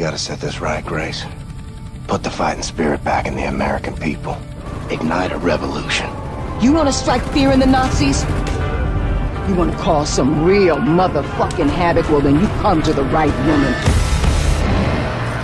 gotta set this right, Grace. Put the fighting spirit back in the American people. Ignite a revolution. You want to strike fear in the Nazis? You want to cause some real motherfucking havoc? Well, then you come to the right woman.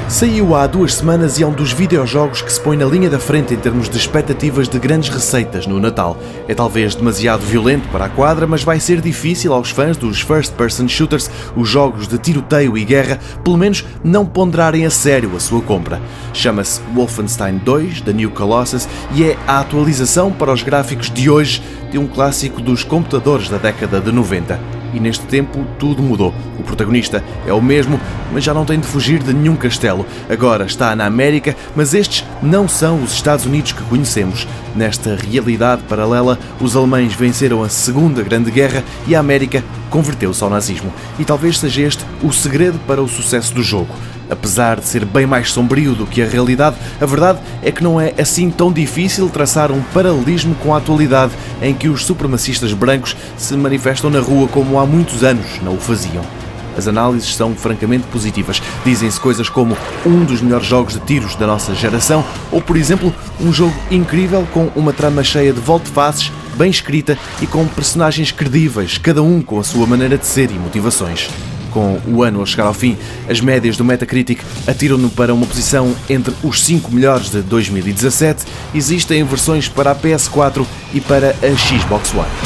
Saiu há duas semanas e é um dos videojogos que se põe na linha da frente em termos de expectativas de grandes receitas no Natal. É talvez demasiado violento para a quadra, mas vai ser difícil aos fãs dos first-person shooters, os jogos de tiroteio e guerra, pelo menos não ponderarem a sério a sua compra. Chama-se Wolfenstein 2 The New Colossus e é a atualização para os gráficos de hoje de um clássico dos computadores da década de 90 e neste tempo tudo mudou. O protagonista é o mesmo, mas já não tem de fugir de nenhum castelo. Agora está na América, mas estes não são os Estados Unidos que conhecemos. Nesta realidade paralela, os alemães venceram a Segunda Grande Guerra e a América converteu-se ao nazismo. E talvez seja este o segredo para o sucesso do jogo. Apesar de ser bem mais sombrio do que a realidade, a verdade é que não é assim tão difícil traçar um paralelismo com a atualidade em que os supremacistas brancos se manifestam na rua como há muitos anos não o faziam. As análises são francamente positivas. Dizem-se coisas como um dos melhores jogos de tiros da nossa geração, ou por exemplo, um jogo incrível com uma trama cheia de volte-faces, bem escrita e com personagens credíveis, cada um com a sua maneira de ser e motivações. Com o ano a chegar ao fim, as médias do Metacritic atiram-no para uma posição entre os 5 melhores de 2017. Existem versões para a PS4 e para a Xbox One.